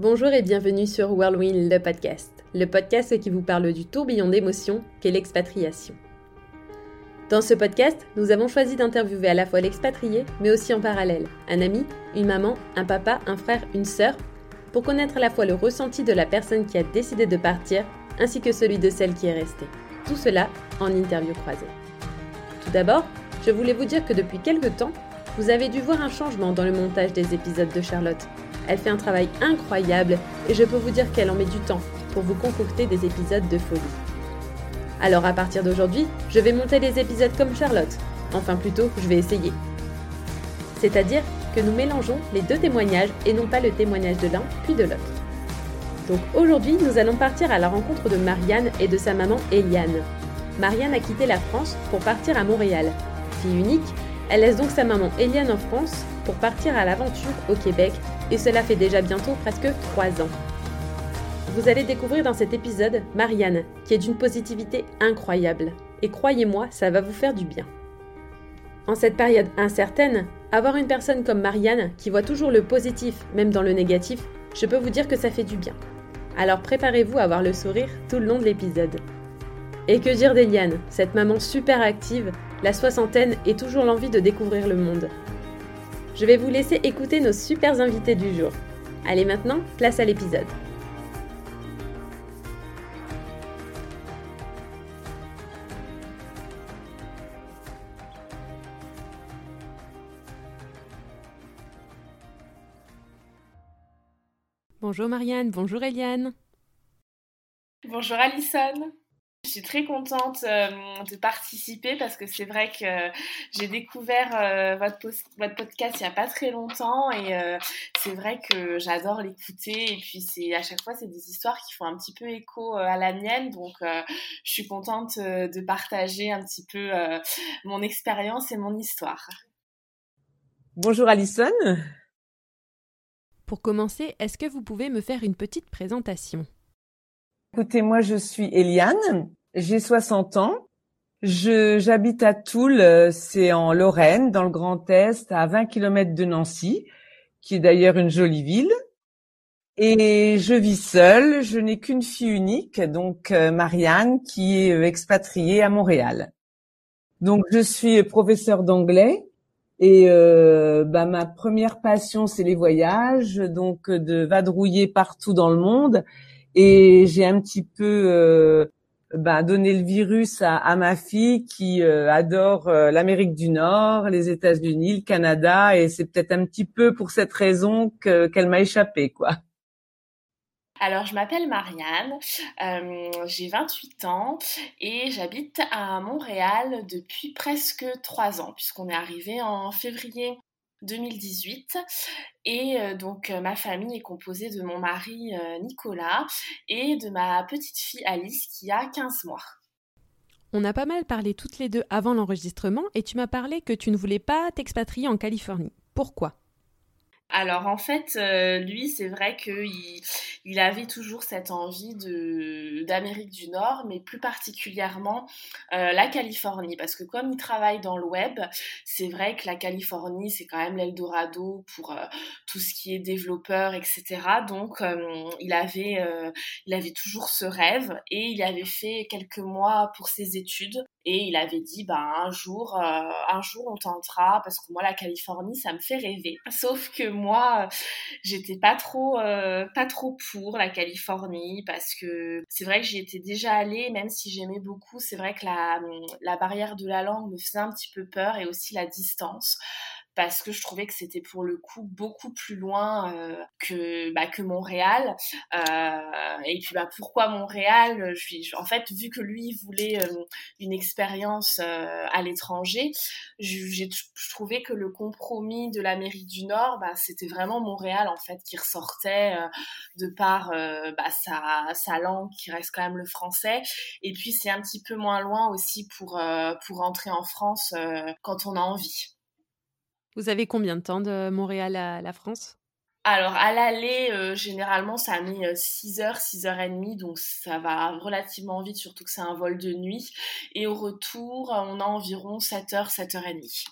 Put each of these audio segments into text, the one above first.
Bonjour et bienvenue sur Whirlwind, le podcast. Le podcast qui vous parle du tourbillon d'émotions qu'est l'expatriation. Dans ce podcast, nous avons choisi d'interviewer à la fois l'expatrié, mais aussi en parallèle, un ami, une maman, un papa, un frère, une sœur, pour connaître à la fois le ressenti de la personne qui a décidé de partir, ainsi que celui de celle qui est restée. Tout cela en interview croisée. Tout d'abord, je voulais vous dire que depuis quelques temps, vous avez dû voir un changement dans le montage des épisodes de Charlotte. Elle fait un travail incroyable et je peux vous dire qu'elle en met du temps pour vous concocter des épisodes de folie. Alors à partir d'aujourd'hui, je vais monter des épisodes comme Charlotte. Enfin plutôt, je vais essayer. C'est-à-dire que nous mélangeons les deux témoignages et non pas le témoignage de l'un puis de l'autre. Donc aujourd'hui, nous allons partir à la rencontre de Marianne et de sa maman Eliane. Marianne a quitté la France pour partir à Montréal. Fille unique, elle laisse donc sa maman Eliane en France pour partir à l'aventure au Québec et cela fait déjà bientôt presque 3 ans. Vous allez découvrir dans cet épisode Marianne, qui est d'une positivité incroyable. Et croyez-moi, ça va vous faire du bien. En cette période incertaine, avoir une personne comme Marianne qui voit toujours le positif, même dans le négatif, je peux vous dire que ça fait du bien. Alors préparez-vous à avoir le sourire tout le long de l'épisode. Et que dire d'Eliane, cette maman super active, la soixantaine et toujours l'envie de découvrir le monde. Je vais vous laisser écouter nos super invités du jour. Allez maintenant, place à l'épisode. Bonjour Marianne, bonjour Eliane. Bonjour Alison. Je suis très contente euh, de participer parce que c'est vrai que j'ai découvert euh, votre, votre, podcast il n'y a pas très longtemps et euh, c'est vrai que j'adore l'écouter et puis c'est à chaque fois c'est des histoires qui font un petit peu écho à la mienne donc je suis contente de partager un petit peu mon expérience et mon histoire. Bonjour Alison. Pour commencer, est-ce que vous pouvez me faire une petite présentation? Écoutez, moi je suis Eliane, j'ai 60 ans. Je j'habite à Toul, euh, c'est en Lorraine, dans le Grand Est, à 20 km de Nancy, qui est d'ailleurs une jolie ville. Et je vis seule, je n'ai qu'une fille unique, donc euh, Marianne, qui est euh, expatriée à Montréal. Donc je suis professeur d'anglais et bah, ma première passion c'est les voyages, donc de vadrouiller partout dans le monde et j'ai un petit peu euh, bah, donné le virus à, à ma fille qui euh, adore euh, l'Amérique du Nord, les États-Unis, le Canada, et c'est peut-être un petit peu pour cette raison que, qu'elle m'a échappé, quoi. Alors, je m'appelle Marianne, euh, j'ai 28 ans et j'habite à Montréal depuis presque 3 ans, puisqu'on est arrivé en février 2018. Et euh, donc euh, ma famille est composée de mon mari euh, Nicolas et de ma petite fille Alice qui a 15 mois. On a pas mal parlé toutes les deux avant l'enregistrement et tu m'as parlé que tu ne voulais pas t'expatrier en Californie. Pourquoi? Alors en fait, euh, lui, c'est vrai qu'il il avait toujours cette envie d'Amérique du Nord, mais plus particulièrement euh, la Californie, parce que comme il travaille dans le web, c'est vrai que la Californie, c'est quand même l'Eldorado pour euh, tout ce qui est développeur, etc. Donc il avait il avait toujours ce rêve et il avait fait quelques mois pour ses études et il avait dit, bah, un jour, euh, un jour on tentera, parce que moi, la Californie, ça me fait rêver. Sauf que moi, j'étais pas trop, euh, pas trop pour la Californie, parce que c'est vrai que j'y étais déjà allée, même si j'aimais beaucoup, c'est vrai que la, la barrière de la langue me faisait un petit peu peur, et aussi la distance parce que je trouvais que c'était pour le coup beaucoup plus loin euh, que bah, que Montréal. Euh, et puis bah pourquoi Montréal? En fait vu que lui voulait euh, une expérience à l'étranger j'ai je trouvais que le compromis de l'Amérique du Nord bah, c'était vraiment Montréal en fait qui ressortait de par sa, sa langue qui reste quand même le français. Et puis c'est un petit peu moins loin aussi pour pour rentrer en France quand on a envie vous avez combien de temps de Montréal à la France? Alors, à l'aller, euh, généralement, ça met 6 heures, 6 heures et demie, donc ça va relativement vite, surtout que c'est un vol de nuit. Et au retour, on a environ 7 heures, 7 heures et demie.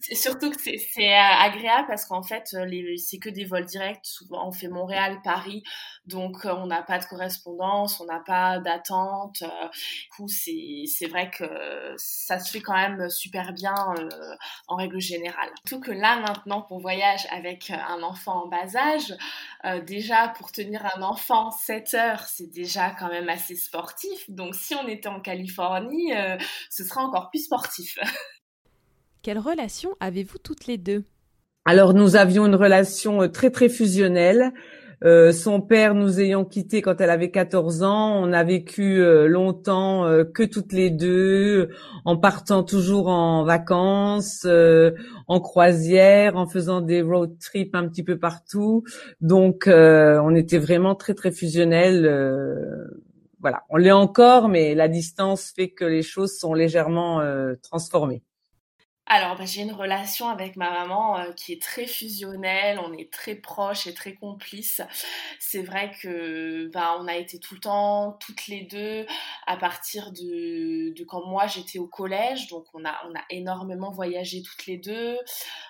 Surtout que c'est agréable parce qu'en fait, c'est que des vols directs. Souvent, on fait Montréal-Paris, donc on n'a pas de correspondance, on n'a pas d'attente. du coup, c'est vrai que ça se fait quand même super bien en règle générale. Surtout que là, maintenant qu'on voyage avec un enfant en bas âge, déjà pour tenir un enfant 7 heures, c'est déjà quand même assez sportif. Donc si on était en Californie, ce sera encore plus sportif. Quelle relation avez-vous toutes les deux? Alors nous avions une relation euh, très très fusionnelle. Euh, son père nous ayant quittés quand elle avait 14 ans, on a vécu euh, longtemps que toutes les deux, en partant toujours en vacances, en croisière, en faisant des road trips un petit peu partout. Donc on était vraiment très très fusionnels. voilà, on l'est encore, mais la distance fait que les choses sont légèrement transformées. Alors, bah, j'ai une relation avec ma maman euh, qui est très fusionnelle, on est très proches et très complices. C'est vrai que bah, on a été tout le temps, toutes les deux, à partir de, de quand moi j'étais au collège. Donc, on a, on a énormément voyagé toutes les deux.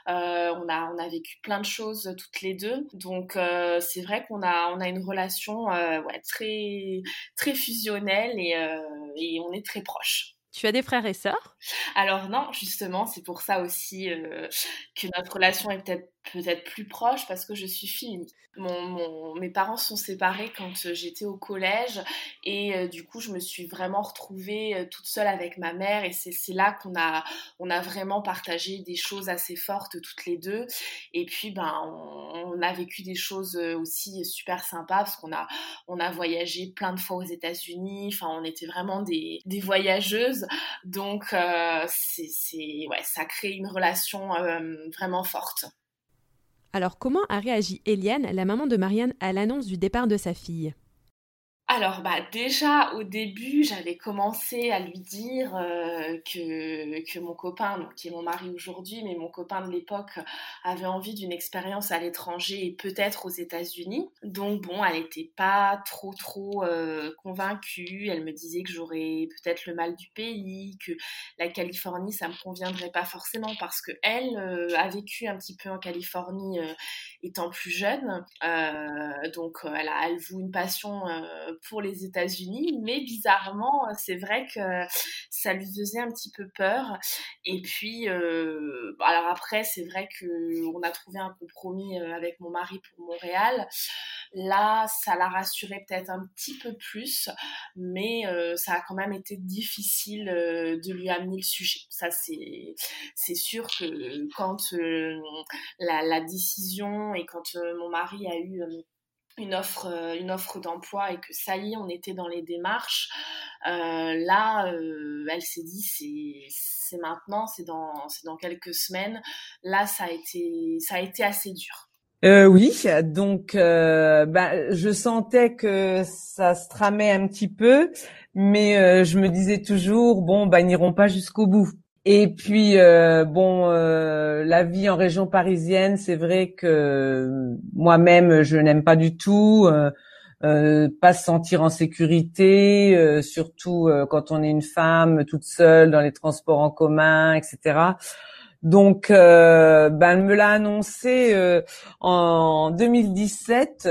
Euh, on, a, on a vécu plein de choses toutes les deux. Donc, euh, c'est vrai qu'on a, on a une relation ouais, très, très fusionnelle et, et on est très proches. Tu as des frères et sœurs? Alors non, justement, c'est pour ça aussi euh, que notre relation est peut-être peut-être plus proche parce que je suis fille. Mon, mes parents sont séparés quand euh, j'étais au collège et euh, du coup je me suis vraiment retrouvée euh, toute seule avec ma mère et c'est là qu'on a, on a vraiment partagé des choses assez fortes toutes les deux et puis ben on, a vécu des choses aussi super sympas parce qu'on a, on a voyagé plein de fois aux États-Unis, enfin on était vraiment des, des voyageuses donc c'est ouais, ça crée une relation vraiment forte. Alors comment a réagi Eliane, la maman de Marianne, à l'annonce du départ de sa fille? Alors bah déjà au début j'avais commencé à lui dire euh, que, mon copain, qui est mon mari aujourd'hui, mais mon copain de l'époque avait envie d'une expérience à l'étranger et peut-être aux États-Unis. Donc bon, elle n'était pas trop trop euh, convaincue. Elle me disait que j'aurais peut-être le mal du pays, que la Californie ça me conviendrait pas forcément parce que elle euh, a vécu un petit peu en Californie étant plus jeune. donc elle a elle voue une passion pour les États-Unis, mais bizarrement, c'est vrai que ça lui faisait un petit peu peur. Et puis, euh, alors après, c'est vrai que on a trouvé un compromis euh, avec mon mari pour Montréal. Là, ça l'a rassuré peut-être un petit peu plus, mais euh, ça a quand même été difficile de lui amener le sujet. Ça, c'est sûr que quand la, décision et quand mon mari a eu une offre, euh, une offre d'emploi et que ça y est, on était dans les démarches. Euh, là, euh, elle s'est dit c'est maintenant, c'est dans, dans quelques semaines. Là, ça a été, ça a été assez dur. oui, donc bah, je sentais que ça se tramait un petit peu, mais je me disais toujours bon, bah, n'iront pas jusqu'au bout. Et puis euh, bon, euh, la vie en région parisienne, c'est vrai que moi-même je n'aime pas du tout. Euh, pas se sentir en sécurité, surtout quand on est une femme toute seule dans les transports en commun, etc. Donc, ben, elle me l'a annoncé en 2017.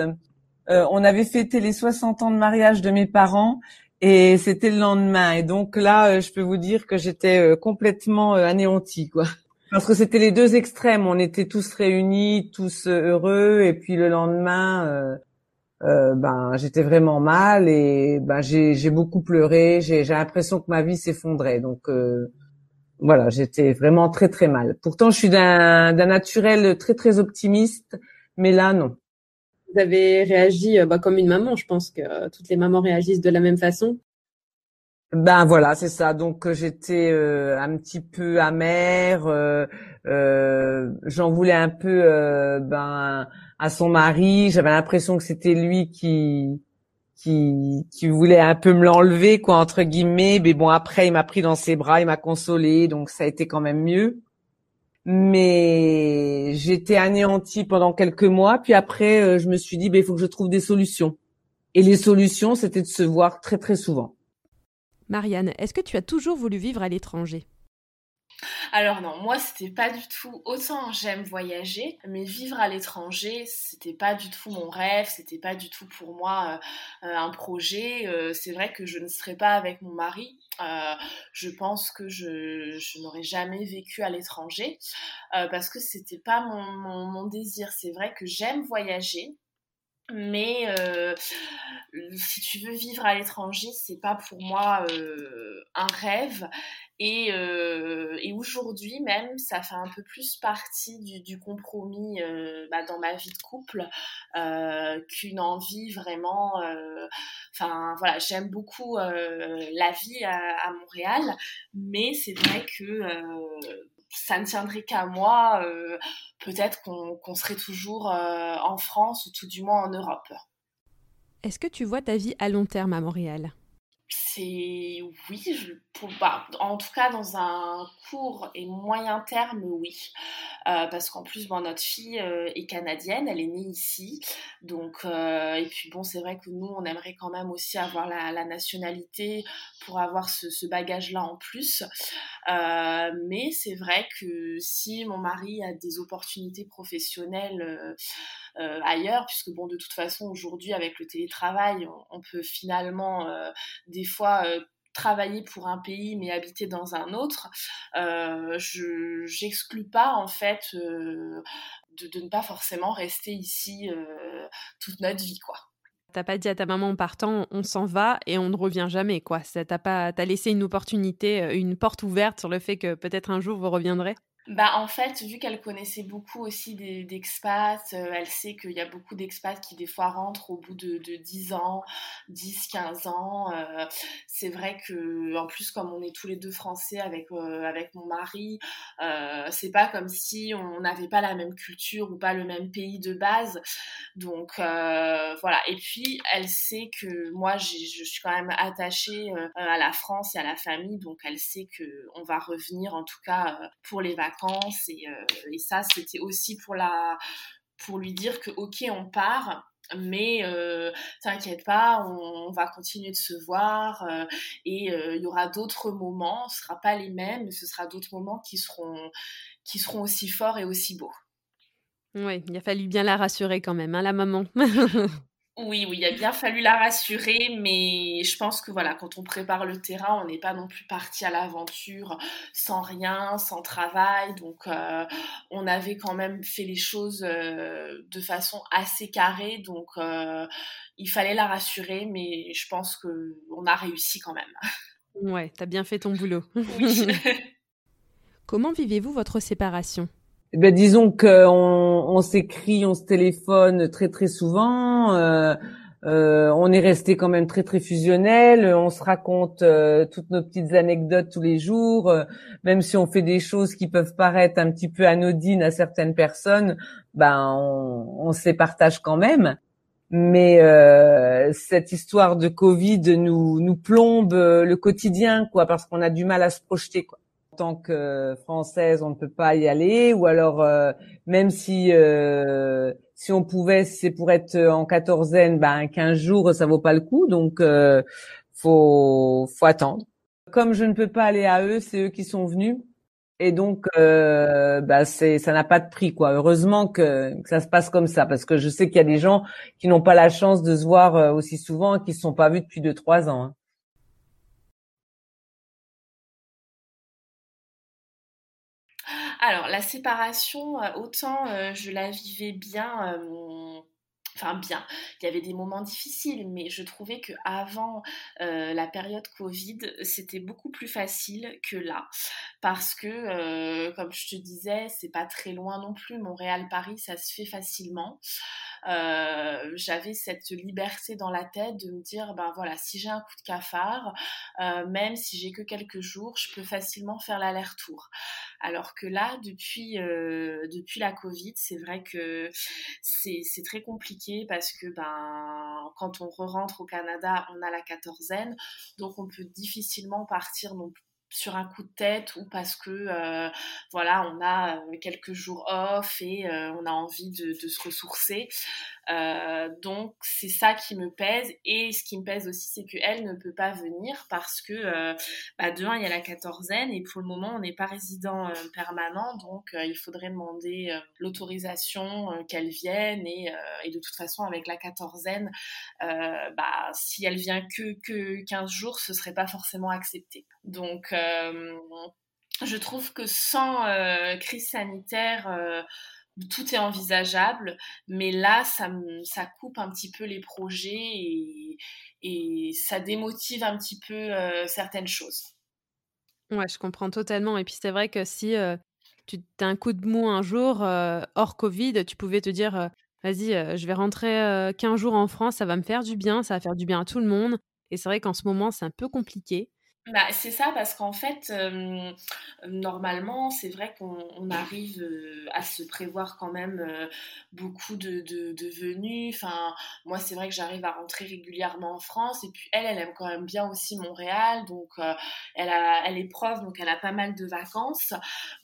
on avait fêté les 60 ans de mariage de mes parents et c'était le lendemain. Et donc là, euh, je peux vous dire que j'étais euh, complètement euh, anéantie, quoi. Parce que c'était les deux extrêmes. On était tous réunis, tous heureux, et puis le lendemain, ben j'étais vraiment mal et ben j'ai beaucoup pleuré. J'ai l'impression que ma vie s'effondrait. Donc voilà, j'étais vraiment très très mal. Pourtant, je suis d'un naturel très très optimiste, mais là non vous avez réagi euh, bah, comme une maman. Je pense que euh, toutes les mamans réagissent de la même façon. Ben voilà, c'est ça. Donc euh, j'étais un petit peu amère. J'en voulais un peu ben à son mari. J'avais l'impression que c'était lui qui qui qui voulait un peu me l'enlever quoi entre guillemets. Mais bon après il m'a pris dans ses bras, il m'a consolé, donc ça a été quand même mieux mais j'étais anéantie pendant quelques mois. Puis après, euh, je me suis dit, ben, il faut que je trouve des solutions. Et les solutions, c'était de se voir très très souvent. Marianne, est-ce que tu as toujours voulu vivre à l'étranger? Alors non, moi c'était pas du tout. Autant j'aime voyager, mais vivre à l'étranger, c'était pas du tout mon rêve, c'était pas du tout pour moi euh, un projet. Euh, c'est vrai que je ne serais pas avec mon mari. Euh, je pense que je, n'aurais jamais vécu à l'étranger parce que c'était pas mon désir. C'est vrai que j'aime voyager, mais euh, si tu veux vivre à l'étranger, c'est pas pour moi euh, un rêve. Et, euh, et aujourd'hui même, ça fait un peu plus partie du, compromis bah, dans ma vie de couple qu'une envie vraiment. Enfin voilà, j'aime beaucoup la vie à, Montréal, mais c'est vrai que ça ne tiendrait qu'à moi, euh, peut-être qu'on serait toujours euh, en France ou tout du moins en Europe. Est-ce que tu vois ta vie à long terme à Montréal? C'est oui, je, bah, en tout cas dans un court et moyen terme, oui. Euh, parce qu'en plus, bon, notre fille euh, est canadienne, elle est née ici. Donc, euh, et puis bon, c'est vrai que nous, on aimerait quand même aussi avoir la, nationalité pour avoir ce, bagage-là en plus. mais c'est vrai que si mon mari a des opportunités professionnelles ailleurs, puisque bon, de toute façon, aujourd'hui, avec le télétravail, on, peut finalement, des fois, euh, travailler pour un pays mais habiter dans un autre, je j'exclus pas en fait de, de, ne pas forcément rester ici toute notre vie, quoi. T'as pas dit à ta maman en partant, on s'en va et on ne revient jamais, quoi. T'as pas, as laissé une opportunité, une porte ouverte sur le fait que peut-être un jour vous reviendrez? Bah en fait, vu qu'elle connaissait beaucoup aussi d'expats, euh, elle sait qu'il y a beaucoup d'expats qui des fois rentrent au bout de, de 10 ans, 10, 15 ans. Euh, c'est vrai que en plus comme on est tous les deux français avec euh, avec mon mari, c'est pas comme si on n'avait pas la même culture ou pas le même pays de base. Donc voilà. Et puis elle sait que moi je suis quand même attachée à la France et à la famille, donc elle sait que on va revenir en tout cas pour les vacances euh, et, ça c'était aussi pour la pour lui dire que ok on part mais euh, t'inquiète pas, on, va continuer de se voir euh, et il y aura d'autres moments, ce sera pas les mêmes, mais ce sera d'autres moments qui seront qui seront aussi forts et aussi beaux. Oui, il a fallu bien la rassurer quand même, hein, la maman. Oui, oui, il a bien fallu la rassurer, mais je pense que voilà, quand on prépare le terrain, on n'est pas non plus parti à l'aventure sans rien, sans travail. Donc, euh, on avait quand même fait les choses euh, de façon assez carrée. Donc, euh, il fallait la rassurer, mais je pense que on a réussi quand même. Ouais, t'as bien fait ton boulot. Oui. Comment vivez-vous votre séparation? Eh ben, disons qu'on on, s'écrit, on se téléphone très très souvent. Euh, euh, on est resté quand même très très fusionnel. On se raconte euh, toutes nos petites anecdotes tous les jours, même si on fait des choses qui peuvent paraître un petit peu anodines à certaines personnes. Ben on, on se partage quand même. Mais cette histoire de Covid nous nous plombe le quotidien, quoi, parce qu'on a du mal à se projeter, quoi tant que française, on ne peut pas y aller, ou alors euh, même si euh, si on pouvait, c'est pour être en quatorzaine, ben 15 jours, ça vaut pas le coup, donc euh, faut faut attendre. Comme je ne peux pas aller à eux, c'est eux qui sont venus, et donc euh, ben, c'est ça n'a pas de prix quoi. Heureusement que, ça se passe comme ça, parce que je sais qu'il y a des gens qui n'ont pas la chance de se voir aussi souvent et qui se sont pas vus depuis deux trois ans. Hein. Alors, la séparation, euh, autant euh, je la vivais bien euh, enfin bien. Il y avait des moments difficiles, mais je trouvais que avant la période Covid, c'était beaucoup plus facile que là, parce que comme je te disais, c'est pas très loin non plus. Montréal-Paris, ça se fait facilement. Euh, j'avais cette liberté dans la tête de me dire, ben voilà, si j'ai un coup de cafard, euh, même si j'ai que quelques jours, je peux facilement faire l'aller-retour. Alors que là, depuis, euh, depuis la Covid, c'est vrai que c'est très compliqué parce que ben, quand on re-rentre au Canada, on a la quatorzaine, donc on peut difficilement partir non plus sur un coup de tête ou parce que euh, voilà on a euh, quelques jours off et euh, on a envie de, se ressourcer donc c'est ça qui me pèse. Et ce qui me pèse aussi c'est qu'elle ne peut pas venir parce que bah, de il y a la quatorzaine et pour le moment on n'est pas résident permanent. Donc il faudrait demander l'autorisation qu'elle vienne. Et, et, de toute façon avec la quatorzaine bah, si elle vient que, que 15 jours ce serait pas forcément accepté. Donc je trouve que sans euh, crise sanitaire, euh, tout est envisageable, mais là, ça, coupe un petit peu les projets et, ça démotive un petit peu euh, certaines choses. Ouais, je comprends totalement. Et puis c'est vrai que si tu as un coup de mou un jour, hors Covid, tu pouvais te dire, vas-y, je vais rentrer 15 jours en France, ça va me faire du bien, ça va faire du bien à tout le monde. Et c'est vrai qu'en ce moment, c'est un peu compliqué. Bah, c'est ça parce qu'en fait, normalement, c'est vrai qu'on arrive à se prévoir quand même beaucoup de, de, venues. Enfin, moi, c'est vrai que j'arrive à rentrer régulièrement en France et puis elle, elle aime quand même bien aussi Montréal. Donc, elle, a, elle est prof, donc elle a pas mal de vacances.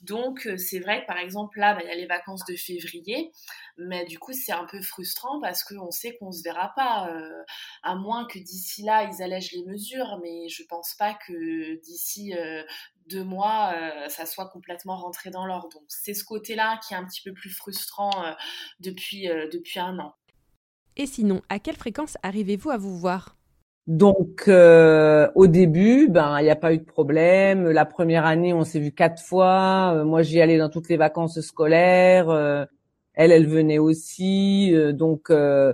Donc, c'est vrai que par exemple, là, bah, il y a les vacances de février. Mais du coup, c'est un peu frustrant parce qu'on sait qu'on se verra pas, euh, à moins que d'ici là, ils allègent les mesures. Mais je pense pas que d'ici euh, deux mois, euh, ça soit complètement rentré dans l'ordre. Donc, c'est ce côté-là qui est un petit peu plus frustrant depuis, depuis un an. Et sinon, à quelle fréquence arrivez-vous à vous voir? Donc au début, ben il n'y a pas eu de problème. La première année, on s'est vu quatre fois. moi, j'y allais dans toutes les vacances scolaires elle, elle venait aussi, euh, donc euh,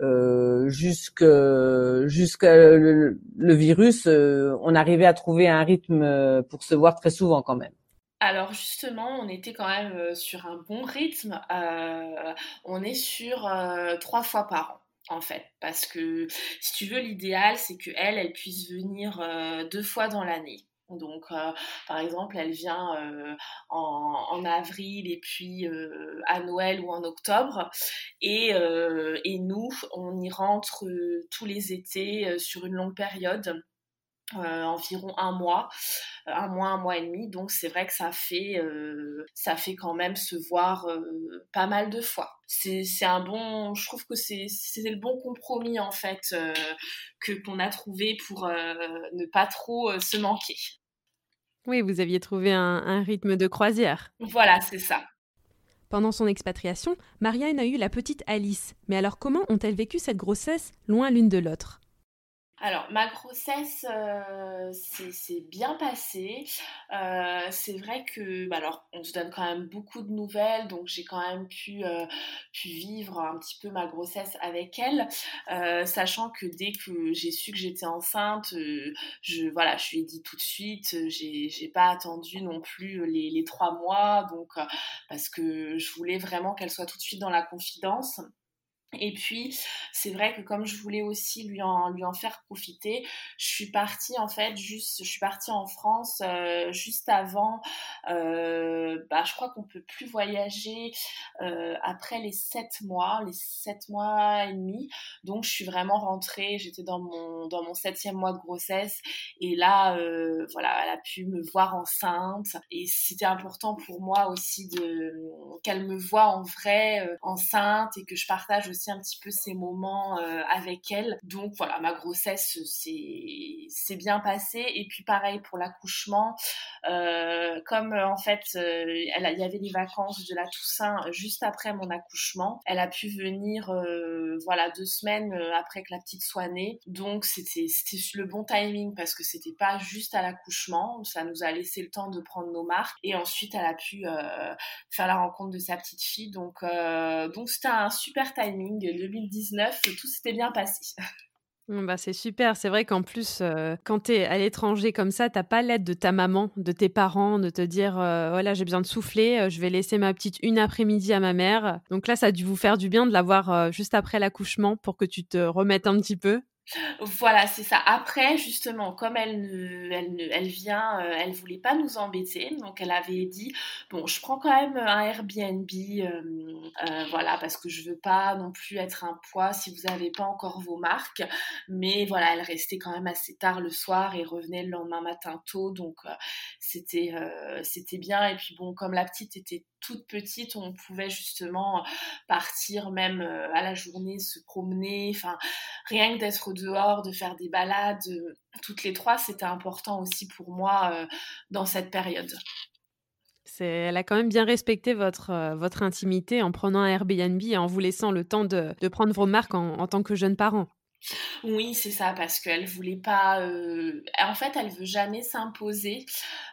euh, jusqu'à le, virus, on arrivait à trouver un rythme pour se voir très souvent quand même. Alors justement, on était quand même sur un bon rythme. on est sur trois fois par an en fait, parce que si tu veux, l'idéal c'est que elle puisse venir deux fois dans l'année. Donc, euh, par exemple, elle vient euh, en, avril et puis euh, à Noël ou en octobre. Et, nous, on y rentre tous les étés sur une longue période. environ un mois, un mois, un mois et demi. Donc c'est vrai que ça fait, ça fait quand même se voir pas mal de fois. C'est un bon, je trouve que c'est le bon compromis en fait que qu'on a trouvé pour ne pas trop se manquer. Oui, vous aviez trouvé un, rythme de croisière. Voilà, c'est ça. Pendant son expatriation, Marianne a eu la petite Alice. Mais alors comment ont-elles vécu cette grossesse loin l'une de l'autre? Alors, ma grossesse euh, c'est bien passé. Euh, c'est vrai que, bah, alors, on se donne quand même beaucoup de nouvelles, donc j'ai quand même pu, euh, vivre un petit peu ma grossesse avec elle, sachant que dès que j'ai su que j'étais enceinte, je, voilà, je lui ai dit tout de suite, j'ai pas attendu non plus les trois mois, donc, parce que je voulais vraiment qu'elle soit tout de suite dans la confidence. Et puis, c'est vrai que comme je voulais aussi lui en, lui en faire profiter, je suis partie en fait juste, je suis partie en France euh, juste avant. Bah, je crois qu'on peut plus voyager euh, après les sept mois, les sept mois et demi. Donc, je suis vraiment rentrée. J'étais dans mon dans mon septième mois de grossesse et là, euh, voilà, elle a pu me voir enceinte et c'était important pour moi aussi de qu'elle me voit en vrai euh, enceinte et que je partage aussi un petit peu ces moments avec elle. Donc voilà, ma grossesse c'est bien passé. Et puis pareil pour l'accouchement, comme en fait elle il y avait les vacances de la Toussaint juste après mon accouchement, elle a pu venir voilà deux semaines après que la petite soit née. Donc c'était c'était le bon timing parce que c'était pas juste à l'accouchement, ça nous a laissé le temps de prendre nos marques et ensuite elle a pu faire la rencontre de sa petite fille. Donc donc c'était un super timing 2019, tout s'était bien passé. Bah c'est super, c'est vrai qu'en plus, euh, quand tu es à l'étranger comme ça, t'as pas l'aide de ta maman, de tes parents, de te dire euh, voilà, j'ai besoin de souffler, euh, je vais laisser ma petite une après-midi à ma mère. Donc là, ça a dû vous faire du bien de l'avoir juste après l'accouchement pour que tu te remettes un petit peu. Voilà, c'est ça. Après, justement, comme elle ne, elle ne, elle vient, elle voulait pas nous embêter, donc elle avait dit bon, je prends quand même un Airbnb, euh, voilà, parce que je veux pas non plus être un poids si vous n'avez pas encore vos marques. Mais voilà, elle restait quand même assez tard le soir et revenait le lendemain matin tôt, donc c'était, c'était bien. Et puis bon, comme la petite était toute petite, on pouvait justement partir même à la journée, se promener, enfin rien que d'être dehors, de faire des balades, toutes les trois, c'était important aussi pour moi dans cette période. Elle a quand même bien respecté votre, votre intimité en prenant un Airbnb et en vous laissant le temps de, prendre vos marques en, tant que jeune parent. Oui, c'est ça, parce qu'elle voulait pas. Euh, en fait, elle veut jamais s'imposer.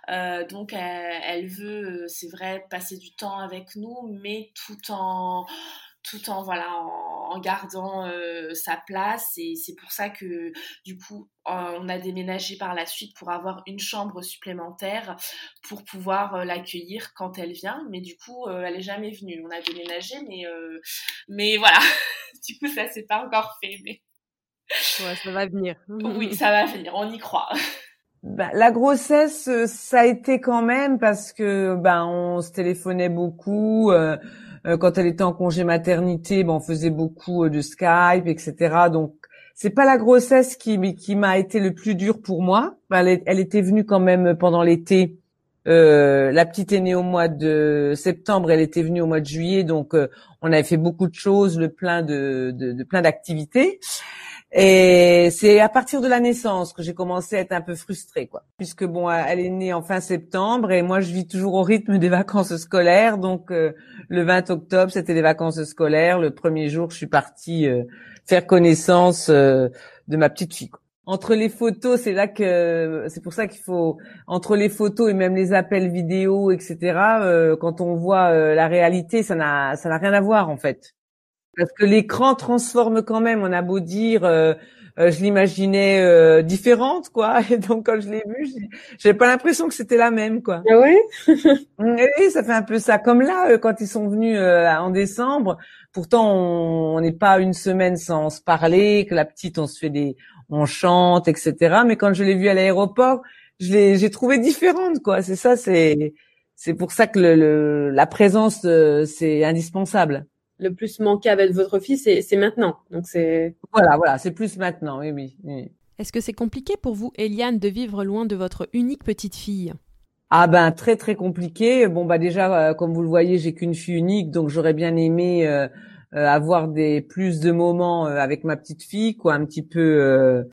Euh, donc, elle, veut, euh, c'est vrai, passer du temps avec nous, mais tout en tout en voilà en, gardant sa place et c'est pour ça que du coup on a déménagé par la suite pour avoir une chambre supplémentaire pour pouvoir l'accueillir quand elle vient mais du coup elle est jamais venue on a déménagé mais mais voilà du coup ça s'est pas encore fait mais ça va venir. oui, ça va venir, on y croit. Ben, la grossesse, euh, ça a été quand même parce que ben on se téléphonait beaucoup. Euh, euh, quand elle était en congé maternité, ben, on faisait beaucoup de Skype, etc. Donc c'est pas la grossesse qui qui m'a été le plus dur pour moi. Ben, elle, elle, était venue quand même pendant l'été. la petite est née au mois de septembre, elle était venue au mois de juillet, donc on avait fait beaucoup de choses, le plein de, de, de plein d'activités. Et c'est à partir de la naissance que j'ai commencé à être un peu frustrée, quoi. Puisque bon, elle est née en fin septembre et moi je vis toujours au rythme des vacances scolaires. Donc euh, le 20 octobre, c'était les vacances scolaires. Le premier jour, je suis partie euh, faire connaissance euh, de ma petite fille. Entre les photos, c'est là que c'est pour ça qu'il faut entre les photos et même les appels vidéo, etc. quand on voit la réalité, ça n'a ça n'a rien à voir en fait. Parce que l'écran transforme quand même. On a beau dire, euh, euh, je l'imaginais euh, différente, quoi. Et donc quand je l'ai vue, j'avais pas l'impression que c'était la même, quoi. Ah oui Oui, ça fait un peu ça. Comme là, quand ils sont venus en décembre, pourtant on n'est pas une semaine sans se parler. Que la petite, on se fait des, on chante, etc. Mais quand je l'ai vue à l'aéroport, je l'ai, j'ai trouvé différente, quoi. C'est ça, c'est, c'est pour ça que le la présence, c'est indispensable le plus manqué avec votre fils, c'est maintenant. Donc c'est voilà, voilà, c'est plus maintenant. Oui, oui. Est-ce que c'est compliqué pour vous, Eliane, de vivre loin de votre unique petite fille? Ah ben très très compliqué. Bon bah déjà, euh, comme vous le voyez, j'ai qu'une fille unique, donc j'aurais bien aimé euh, euh, avoir des plus de moments avec ma petite fille, quoi, un petit peu.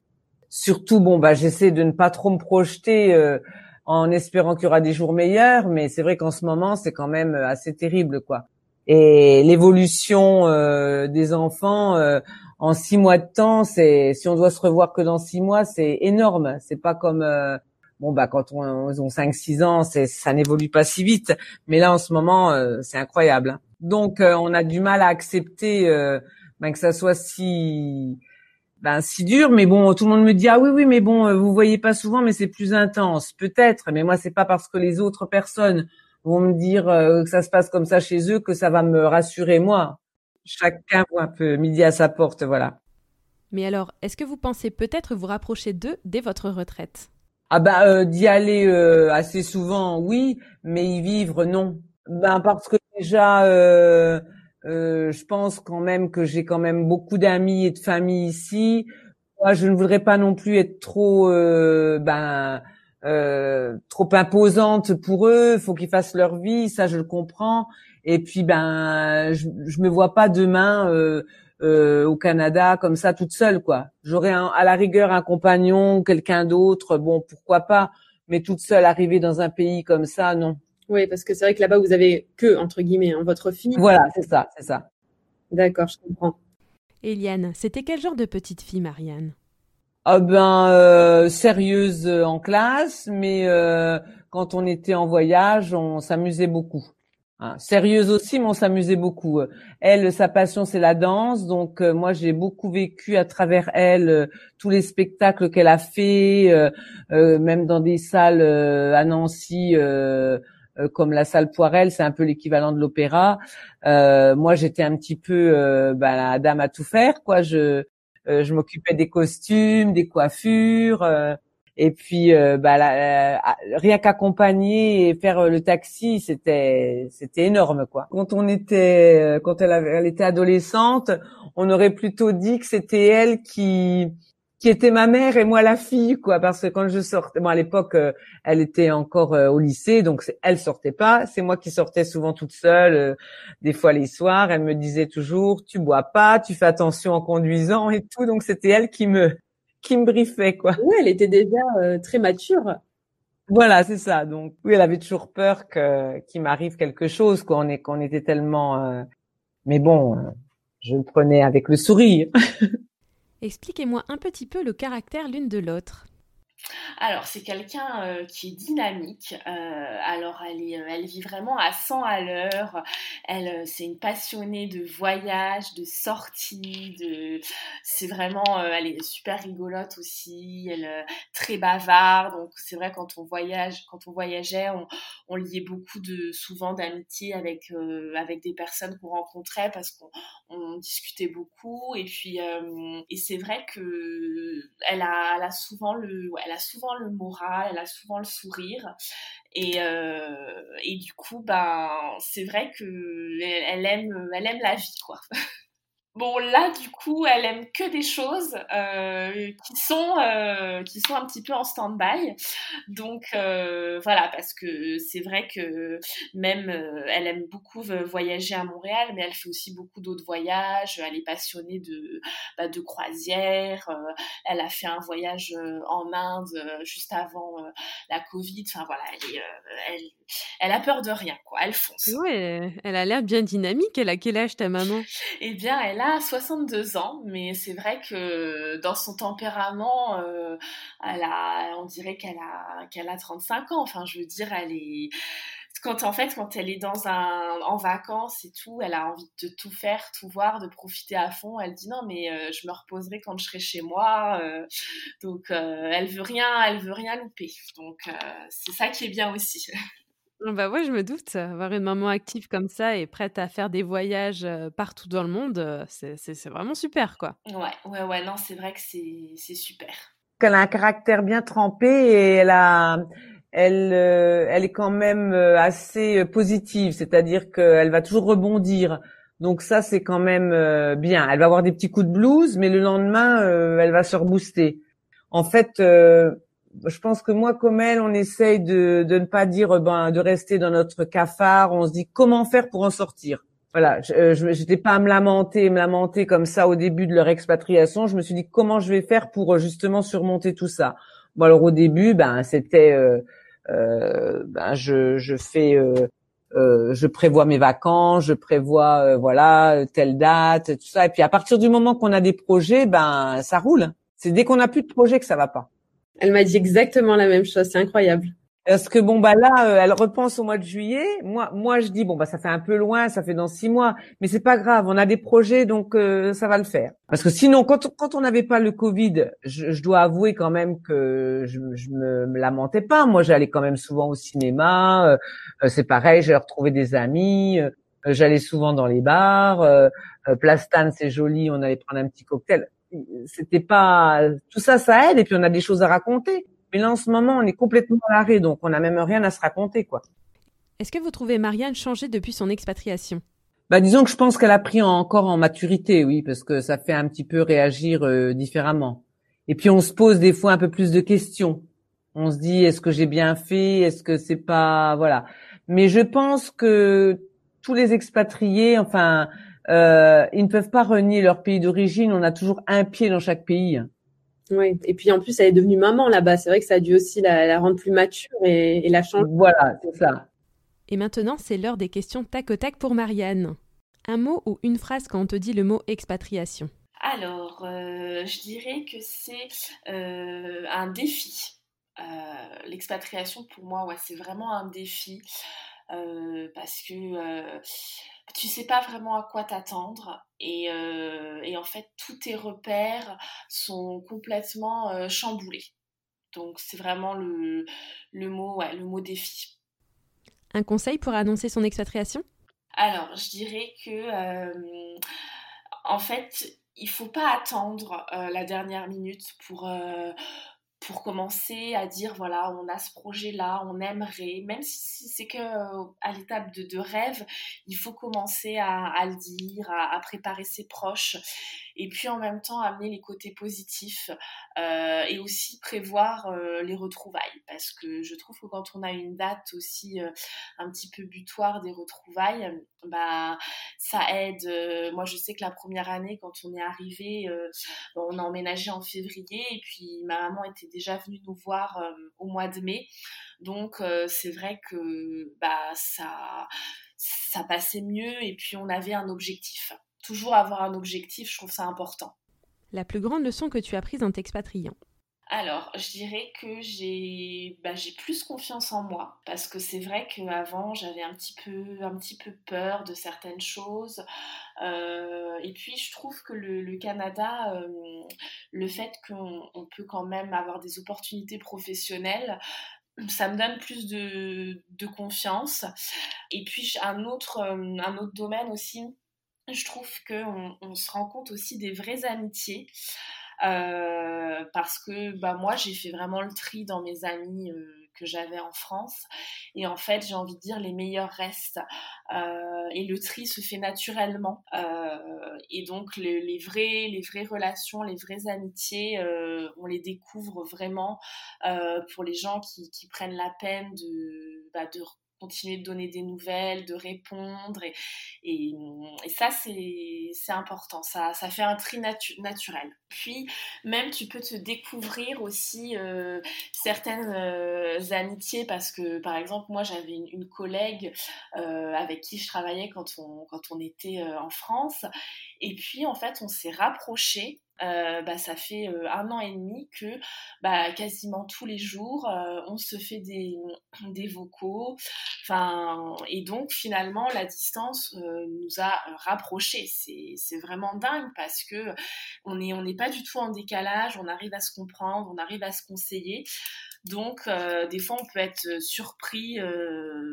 surtout, bon bah j'essaie de ne pas trop me projeter en espérant qu'il y aura des jours meilleurs, mais c'est vrai qu'en ce moment c'est quand même assez terrible, quoi et l'évolution euh, des enfants euh, en six mois de temps, c'est si on doit se revoir que dans six mois, c'est énorme. C'est pas comme euh, bon bah quand on, on cinq six ans, c'est ça n'évolue pas si vite. Mais là en ce moment, c'est incroyable. Donc on a du mal à accepter ben, que ça soit si ben si dur. Mais bon, tout le monde me dit ah oui oui mais bon vous voyez pas souvent, mais c'est plus intense peut-être. Mais moi c'est pas parce que les autres personnes vont me dire euh, que ça se passe comme ça chez eux que ça va me rassurer moi. Chacun voit un peu midi à sa porte, voilà. Mais alors, est-ce que vous pensez peut-être vous rapprocher d'eux dès votre retraite? Ah bah euh, d'y aller euh, assez souvent, oui, mais y vivre, non. Ben parce que déjà, je pense quand même que j'ai quand même beaucoup d'amis et de familles ici. Moi, je ne voudrais pas non plus être trop, ben euh, trop imposante pour eux. Faut qu'ils fassent leur vie, ça je le comprends. Et puis ben, je, je me vois pas demain euh, euh, au Canada comme ça toute seule quoi. J'aurais à la rigueur un compagnon, quelqu'un d'autre. Bon, pourquoi pas. Mais toute seule arriver dans un pays comme ça, non. Oui, parce que c'est vrai que là-bas vous avez que entre guillemets hein, votre fille. Voilà, c'est ça, c'est ça. D'accord, je comprends. Eliane, c'était quel genre de petite fille, Marianne? Ah ben euh, sérieuse euh, en classe, mais euh, quand on était en voyage, on s'amusait beaucoup. Hein, sérieuse aussi, mais on s'amusait beaucoup. Elle, sa passion, c'est la danse, donc moi j'ai beaucoup vécu à travers elle tous les spectacles qu'elle a fait, même dans des salles à Nancy. comme la salle Poirel, c'est un peu l'équivalent de l'opéra. moi, j'étais un petit peu ben, la dame à tout faire, quoi. Je je m'occupais des costumes, des coiffures. Et puis, euh, bah, rien qu'accompagner et faire le taxi, c'était c'était énorme, quoi. Quand on était, euh, quand elle, avait, elle était adolescente, on aurait plutôt dit que c'était elle qui qui était ma mère et moi la fille, quoi. Parce que quand je sortais, bon, à l'époque, euh, elle était encore au lycée, donc elle sortait pas. C'est moi qui sortais souvent toute seule, des fois les soirs. Elle me disait toujours, tu bois pas, tu fais attention en conduisant et tout. Donc c'était elle qui me qui me briefait, quoi. Oui, elle était déjà euh, très mature. Voilà, c'est ça. Donc oui, elle avait toujours peur que qu'il m'arrive quelque chose, quoi. On est qu'on était tellement. Euh, mais bon, euh, je le prenais avec le sourire. Expliquez-moi un petit peu le caractère l'une de l'autre. Alors, c'est quelqu'un euh, qui est dynamique. Euh, alors, elle, euh, elle vit vraiment à 100 à l'heure. Elle, c'est une passionnée de voyage, de sortie. C'est vraiment, elle est super rigolote aussi. Elle est très bavarde. Donc, c'est vrai quand on voyage, quand on voyageait, on, liait beaucoup de, souvent d'amitié avec avec des personnes qu'on rencontrait parce qu'on on discutait beaucoup. Et puis, et c'est vrai que elle a, souvent le, a souvent le moral, elle a souvent le sourire. Et, euh, du coup, ben, c'est vrai que elle aime, elle aime la vie, quoi. Bon là du coup elle aime que des choses euh, qui sont euh, qui sont un petit peu en stand-by. Donc euh, voilà parce que c'est vrai que même elle aime beaucoup voyager à Montréal mais elle fait aussi beaucoup d'autres voyages. Elle est passionnée de bah, de croisière elle a fait un voyage en Inde juste avant la Covid. Enfin voilà elle est elle, elle a peur de rien quoi. Elle fonce. Ouais elle a l'air bien dynamique. Elle a quel âge ta maman? Eh bien elle a 62 ans, mais c'est vrai que dans son tempérament, euh, elle a, on dirait qu'elle a, qu'elle a 35 ans. Enfin, je veux dire, elle est quand en fait quand elle est dans un en vacances et tout, elle a envie de tout faire, tout voir, de profiter à fond. Elle dit non mais euh, je me reposerai quand je serai chez moi. Euh, donc elle veut rien, elle veut rien louper. Donc c'est ça qui est bien aussi. Bah ouais, je me doute. Avoir une maman active comme ça et prête à faire des voyages partout dans le monde, c'est vraiment super, quoi. Ouais, ouais, ouais, non, c'est vrai que c'est super. Elle a un caractère bien trempé et elle a, elle, elle est quand même assez positive, c'est-à-dire qu'elle va toujours rebondir. Donc ça, c'est quand même bien. Elle va avoir des petits coups de blues, mais le lendemain, elle va se rebooster. En fait, je pense que moi comme elle, on essaye de, de ne pas dire ben de rester dans notre cafard. On se dit comment faire pour en sortir. Voilà, je n'étais pas à me lamenter, me lamenter comme ça au début de leur expatriation. Je me suis dit comment je vais faire pour justement surmonter tout ça. Bon alors au début, ben c'était, euh, euh, ben je, je fais, euh, euh, je prévois mes vacances, je prévois euh, voilà telle date, tout ça. Et puis à partir du moment qu'on a des projets, ben ça roule. C'est dès qu'on a plus de projets que ça va pas. Elle m'a dit exactement la même chose. C'est incroyable. Parce que bon bah là, euh, elle repense au mois de juillet. Moi, moi je dis bon bah ça fait un peu loin, ça fait dans six mois, mais c'est pas grave. On a des projets donc euh, ça va le faire. Parce que sinon, quand quand on n'avait pas le Covid, je, je, dois avouer quand même que je, je me, me, lamentais pas. Moi, j'allais quand même souvent au cinéma. Euh, c'est pareil, j'ai retrouvé des amis. j'allais souvent dans les bars. Plastane, c'est joli. On allait prendre un petit cocktail c'était pas tout ça, ça aide et puis on a des choses à raconter. Mais là en ce moment, on est complètement à l'arrêt, donc on n'a même rien à se raconter, quoi. Est-ce que vous trouvez Marianne changer depuis son expatriation? Bah disons que je pense qu'elle a pris encore en maturité, oui, parce que ça fait un petit peu réagir euh, différemment. Et puis on se pose des fois un peu plus de questions. On se dit est-ce que j'ai bien fait? Est-ce que c'est pas voilà. Mais je pense que tous les expatriés, enfin euh, ils ne peuvent pas renier leur pays d'origine. On a toujours un pied dans chaque pays. Oui, et puis en plus, elle est devenue maman là-bas. C'est vrai que ça a dû aussi la, rendre plus mature et, la changer. Voilà, c'est ça. Et maintenant, c'est l'heure des questions tac au tac pour Marianne. Un mot ou une phrase quand on te dit le mot expatriation? Alors, euh, je dirais que c'est euh, un défi. L'expatriation, pour moi, ouais, c'est vraiment un défi. parce que tu sais pas vraiment à quoi t'attendre et, euh, et, en fait tous tes repères sont complètement euh, chamboulés. Donc c'est vraiment le, le mot ouais, le mot défi. Un conseil pour annoncer son expatriation? Alors je dirais que euh, en fait il faut pas attendre la dernière minute pour pour commencer à dire voilà on a ce projet là on aimerait. Même si c'est que à l'étape de, rêve il faut commencer à, le dire à, à, préparer ses proches et puis en même temps amener les côtés positifs euh, et aussi prévoir euh, les retrouvailles. Parce que je trouve que quand on a une date aussi euh, un petit peu butoir des retrouvailles bah ça aide moi je sais que la première année quand on est arrivé bon, on a emménagé en février et puis ma maman était déjà venue nous voir au mois de mai. Donc c'est vrai que bah ça ça passait mieux et puis on avait un objectif. Toujours avoir un objectif, je trouve ça important. La plus grande leçon que tu as prise en t'expatriant alors, je dirais que j'ai bah, plus confiance en moi parce que c'est vrai qu'avant j'avais un petit peu peur de certaines choses euh, et puis je trouve que le, Canada, euh, le fait qu'on peut quand même avoir des opportunités professionnelles, ça me donne plus de, de confiance. Et puis un autre, euh, un autre domaine aussi je trouve qu'on on se rend compte aussi des vraies amitiés. Euh, parce que bah, moi, j'ai fait vraiment le tri dans mes amis euh, que j'avais en France. Et en fait, j'ai envie de dire, les meilleurs restent. Euh, et le tri se fait naturellement. et donc, les, vrais, les vraies relations, les vraies amitiés, on les découvre vraiment pour les gens qui, prennent la peine de, bah, de de donner des nouvelles, de répondre. Et, et, ça, c'est important. Ça, ça fait un tri naturel. Puis, même, tu peux te découvrir aussi euh, certaines euh, amitiés parce que, par exemple, moi, j'avais une, collègue euh, avec qui je travaillais quand on, quand on était en France. Et puis, en fait, on s'est rapprochés euh, bah, ça fait euh, un an et demi que bah, quasiment tous les jours, euh, on se fait des, des vocaux. Et donc, finalement, la distance nous a rapprochés. C'est vraiment dingue parce que on n'est on pas du tout en décalage, on arrive à se comprendre, on arrive à se conseiller. Donc, des fois, on peut être surpris,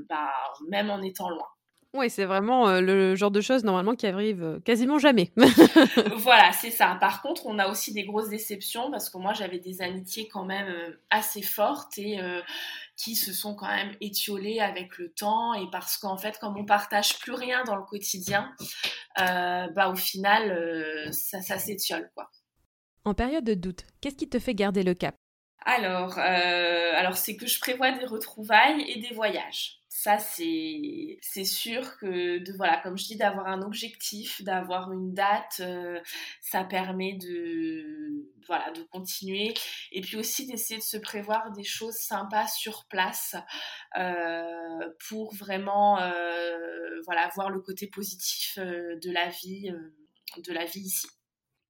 bah, même en étant loin. Oui, c'est vraiment euh, le genre de choses normalement qui arrive euh, quasiment jamais. voilà, c'est ça. Par contre, on a aussi des grosses déceptions parce que moi, j'avais des amitiés quand même euh, assez fortes et qui se sont quand même étiolées avec le temps et parce qu'en fait, comme on partage plus rien dans le quotidien, bah au final, ça, ça s'étiole quoi. En période de doute, qu'est-ce qui te fait garder le cap? Alors, alors c'est que je prévois des retrouvailles et des voyages ça c'est c'est sûr que de voilà comme je dis d'avoir un objectif d'avoir une date euh, ça permet de voilà de continuer et puis aussi d'essayer de se prévoir des choses sympas sur place euh, pour vraiment euh, voilà voir le côté positif de la vie de la vie ici.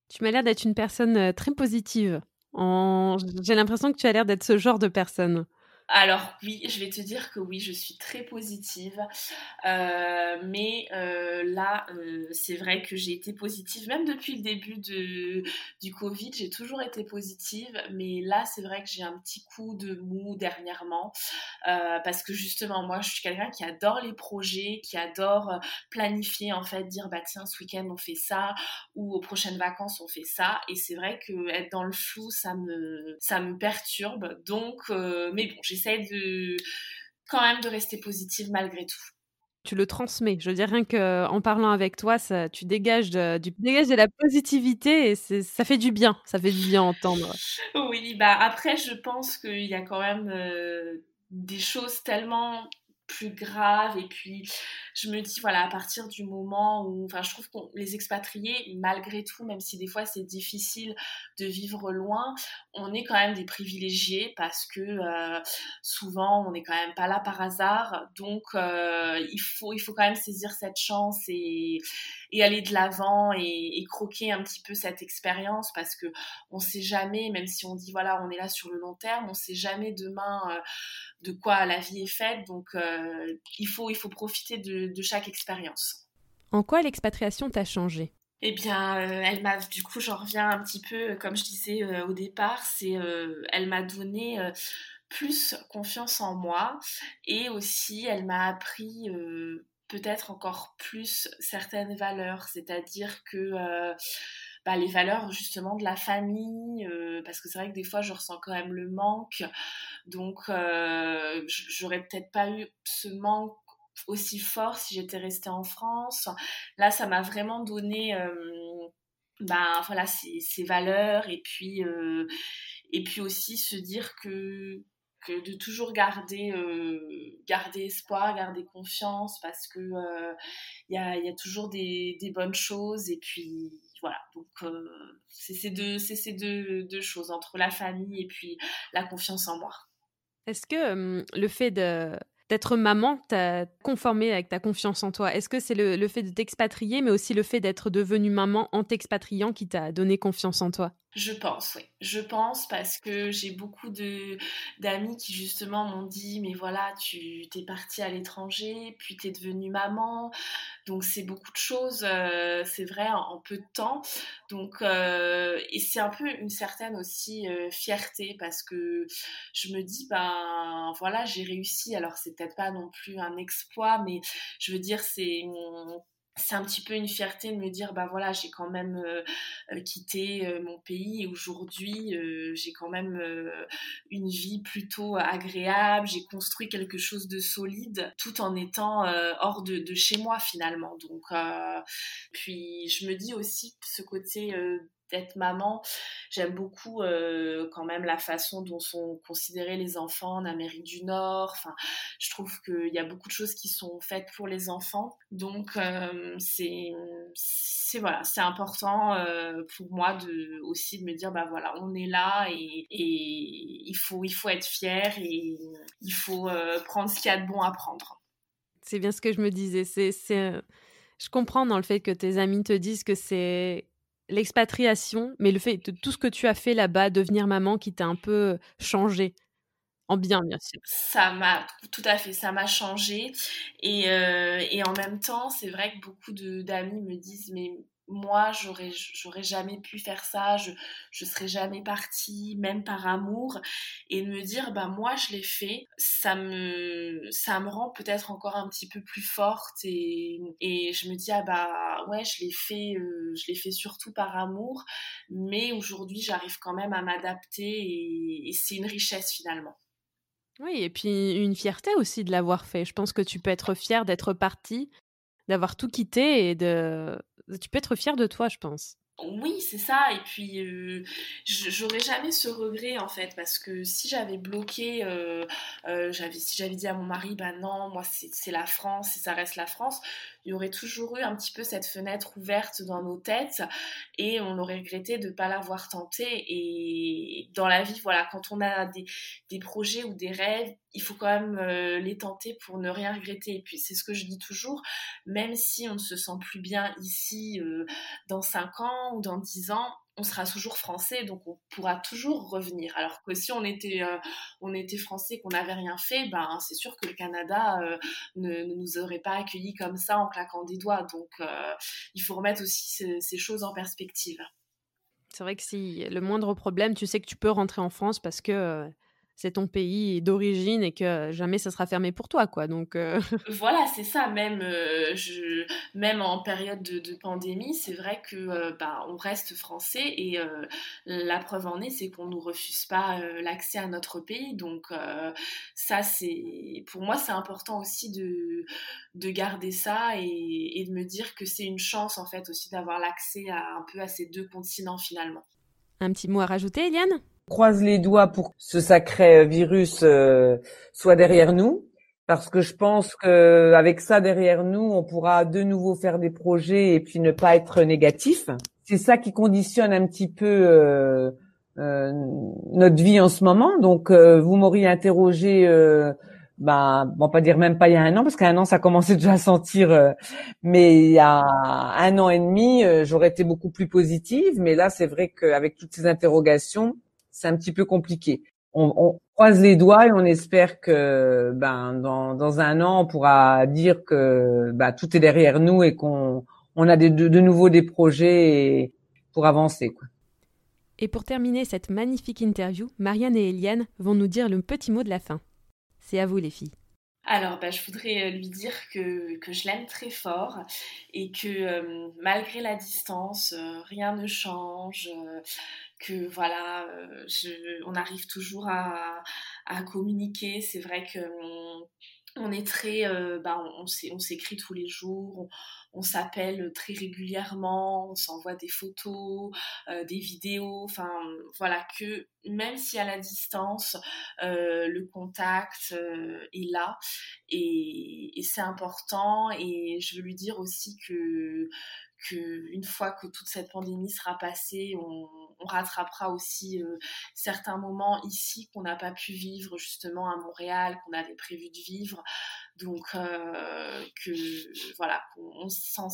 Tu m'as l'air d'être une personne très positive. J'ai l'impression que tu as l'air d'être ce genre de personne alors oui, je vais te dire que oui, je suis très positive. Euh, mais euh, là, euh, c'est vrai que j'ai été positive, même depuis le début de, du Covid, j'ai toujours été positive. Mais là, c'est vrai que j'ai un petit coup de mou dernièrement. parce que justement, moi, je suis quelqu'un qui adore les projets, qui adore planifier, en fait, dire, bah tiens, ce week-end, on fait ça, ou aux prochaines vacances, on fait ça. Et c'est vrai que être dans le flou, ça me, ça me perturbe. Donc, mais bon, j'essaie de quand même de rester positive malgré tout. Tu le transmets. Je veux dire, rien qu'en parlant avec toi, ça, tu dégages de, du, de la positivité et ça fait du bien. Ça fait du bien entendre. Oui, bah après, je pense qu'il y a quand même euh, des choses tellement plus grave et puis je me dis voilà à partir du moment où enfin je trouve que les expatriés malgré tout même si des fois c'est difficile de vivre loin on est quand même des privilégiés parce que euh, souvent on n'est quand même pas là par hasard donc euh, il faut il faut quand même saisir cette chance et, aller de l'avant et, croquer un petit peu cette expérience parce que on sait jamais même si on dit voilà on est là sur le long terme on sait jamais demain euh, de quoi la vie est faite. Donc, il, faut, il faut profiter de, chaque expérience. En quoi l'expatriation t'a changé? Eh bien, euh, elle m'a, du coup, j'en reviens un petit peu, comme je disais euh, au départ, c'est, elle m'a donné plus confiance en moi et aussi, elle m'a appris peut-être encore plus certaines valeurs, c'est-à-dire que bah, les valeurs justement de la famille, parce que c'est vrai que des fois je ressens quand même le manque. Donc j'aurais peut-être pas eu ce manque aussi fort si j'étais restée en France. Là, ça m'a vraiment donné ben voilà ces, valeurs et puis et puis aussi se dire que que de toujours garder garder espoir garder confiance parce que il y a, y, a, toujours des, des, bonnes choses et puis voilà donc c'est ces deux ces deux, deux, choses entre la famille et puis la confiance en moi est-ce que le fait de d'être maman t'a conformé avec ta confiance en toi Est-ce que c'est le, fait de t'expatrier, mais aussi le fait d'être devenue maman en t'expatriant qui t'a donné confiance en toi? Je pense, oui. Je pense parce que j'ai beaucoup de d'amis qui justement m'ont dit mais voilà, tu t'es partie à l'étranger, puis t'es devenue maman, donc c'est beaucoup de choses, euh, c'est vrai en, peu de temps. Donc euh, et c'est un peu une certaine aussi euh, fierté parce que je me dis ben voilà j'ai réussi. Alors c'est pas non plus un exploit, mais je veux dire c'est c'est un petit peu une fierté de me dire bah voilà j'ai quand même euh, euh, quitté euh, mon pays aujourd'hui j'ai quand même une vie plutôt agréable j'ai construit quelque chose de solide tout en étant hors de, chez moi finalement. Donc puis je me dis aussi ce côté d'être maman. J'aime beaucoup euh, quand même la façon dont sont considérés les enfants en Amérique du Nord. Enfin, je trouve qu'il y a beaucoup de choses qui sont faites pour les enfants. Donc, euh, c'est voilà, important euh, pour moi de aussi de me dire bah voilà, on est là et, et il faut il faut être fier et il faut prendre ce qu'il y a de bon à prendre. C'est bien ce que je me disais. C'est je comprends dans le fait que tes amis te disent que c'est l'expatriation, mais le fait de tout ce que tu as fait là-bas, devenir maman, qui t'a un peu changé en bien, bien sûr. Ça m'a, tout à fait, ça m'a changé. Et, euh, et, en même temps, c'est vrai que beaucoup d'amis me disent, mais moi, j'aurais, jamais pu faire ça, je, je serais jamais partie, même par amour. Et de me dire, bah, moi, je l'ai fait, ça me, ça me rend peut-être encore un petit peu plus forte et, et je me dis, ah, bah, ouais, je l'ai fait, euh, je l'ai fait surtout par amour, mais aujourd'hui, j'arrive quand même à m'adapter et, et c'est une richesse finalement. Oui, et puis une fierté aussi de l'avoir fait. Je pense que tu peux être fière d'être partie, d'avoir tout quitté et de, tu peux être fier de toi, je pense. Oui, c'est ça. Et puis, j'aurais jamais ce regret en fait, parce que si j'avais bloqué, si j'avais dit à mon mari, bah non, moi c'est la France et ça reste la France, il y aurait toujours eu un petit peu cette fenêtre ouverte dans nos têtes et on aurait regretté de ne pas l'avoir tenté. Et dans la vie, voilà, quand on a des, des projets ou des rêves, il faut quand même euh, les tenter pour ne rien regretter. Et puis c'est ce que je dis toujours, même si on ne se sent plus bien ici euh, dans 5 ans ou dans 10 ans, on sera toujours français, donc on pourra toujours revenir. Alors que si on était, euh, on était français, qu'on n'avait rien fait, ben c'est sûr que le Canada ne, nous aurait pas accueillis comme ça en claquant des doigts. Donc il faut remettre aussi ces choses en perspective. C'est vrai que si le moindre problème, tu sais que tu peux rentrer en France parce que c'est ton pays d'origine et que jamais ça sera fermé pour toi, quoi. Donc euh, voilà, c'est ça. Même euh, je, même en période de, pandémie, c'est vrai que euh, bah, on reste français et la preuve en est, c'est qu'on nous refuse pas l'accès à notre pays. Donc ça, c'est pour moi, c'est important aussi de de garder ça et, et de me dire que c'est une chance en fait aussi d'avoir l'accès à un peu à ces deux continents finalement. Un petit mot à rajouter, Eliane? Croise les doigts pour que ce sacré virus euh, soit derrière nous, parce que je pense que avec ça derrière nous, on pourra de nouveau faire des projets et puis ne pas être négatif. C'est ça qui conditionne un petit peu euh, euh, notre vie en ce moment. Donc, vous m'auriez interrogé ben, bon, pas dire même pas il y a un an, parce qu'un an, ça commençait déjà à sentir, mais il y a un an et demi, j'aurais été beaucoup plus positive, mais là, c'est vrai qu'avec toutes ces interrogations, c'est un petit peu compliqué. On, croise les doigts et on espère que ben dans, dans un an on pourra dire que ben, tout est derrière nous et qu'on on a de, de, nouveau des projets pour avancer quoi. Et pour terminer cette magnifique interview, Marianne et Eliane vont nous dire le petit mot de la fin. C'est à vous les filles. alors, bah, je voudrais lui dire que, que je l'aime très fort et que malgré la distance, rien ne change, que voilà, on arrive toujours à, communiquer. C'est vrai que on est très, euh, bah, on, s'écrit tous les jours, on, s'appelle très régulièrement, on s'envoie des photos, euh, des vidéos, enfin voilà que même si à la distance, euh, le contact est là et, c'est important et je veux lui dire aussi que qu'une fois que toute cette pandémie sera passée, on, rattrapera aussi euh, certains moments ici qu'on n'a pas pu vivre justement à Montréal, qu'on avait prévu de vivre. Donc euh, que voilà, on,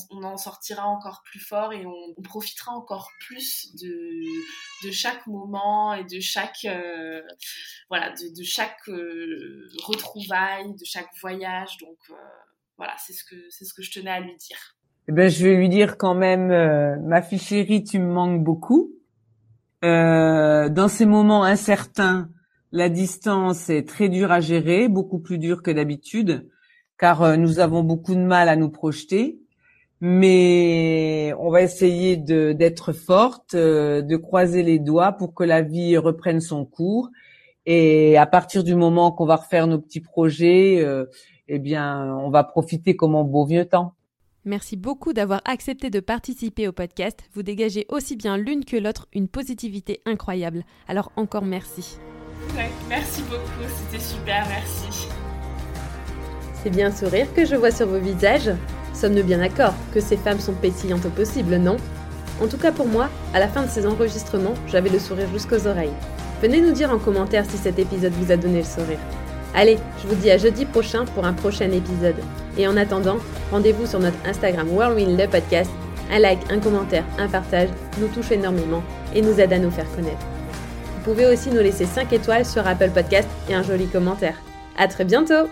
on, en sortira encore plus fort et on, profitera encore plus de, de chaque moment et de chaque euh, voilà de, de chaque retrouvaille, de chaque voyage. Donc voilà, c'est ce que c'est ce que je tenais à lui dire. Eh ben, je vais lui dire quand même, euh, ma fille tu me manques beaucoup. Euh, dans ces moments incertains, la distance est très dure à gérer, beaucoup plus dure que d'habitude, car euh, nous avons beaucoup de mal à nous projeter. Mais on va essayer d'être forte, de croiser les doigts pour que la vie reprenne son cours. Et à partir du moment qu'on va refaire nos petits projets, eh bien, on va profiter comme en beau vieux temps. Merci beaucoup d'avoir accepté de participer au podcast. Vous dégagez aussi bien l'une que l'autre une positivité incroyable. Alors encore merci. merci beaucoup, c'était super, merci. C'est bien sourire que je vois sur vos visages. Sommes-nous bien d'accord que ces femmes sont pétillantes au possible, non? En tout cas pour moi, à la fin de ces enregistrements, j'avais le sourire jusqu'aux oreilles. Venez nous dire en commentaire si cet épisode vous a donné le sourire. Allez, je vous dis à jeudi prochain pour un prochain épisode. Et en attendant, rendez-vous sur notre Instagram Whirlwind le podcast. Un like, un commentaire, un partage nous touche énormément et nous aide à nous faire connaître. Vous pouvez aussi nous laisser 5 étoiles sur Apple Podcast et un joli commentaire. À très bientôt!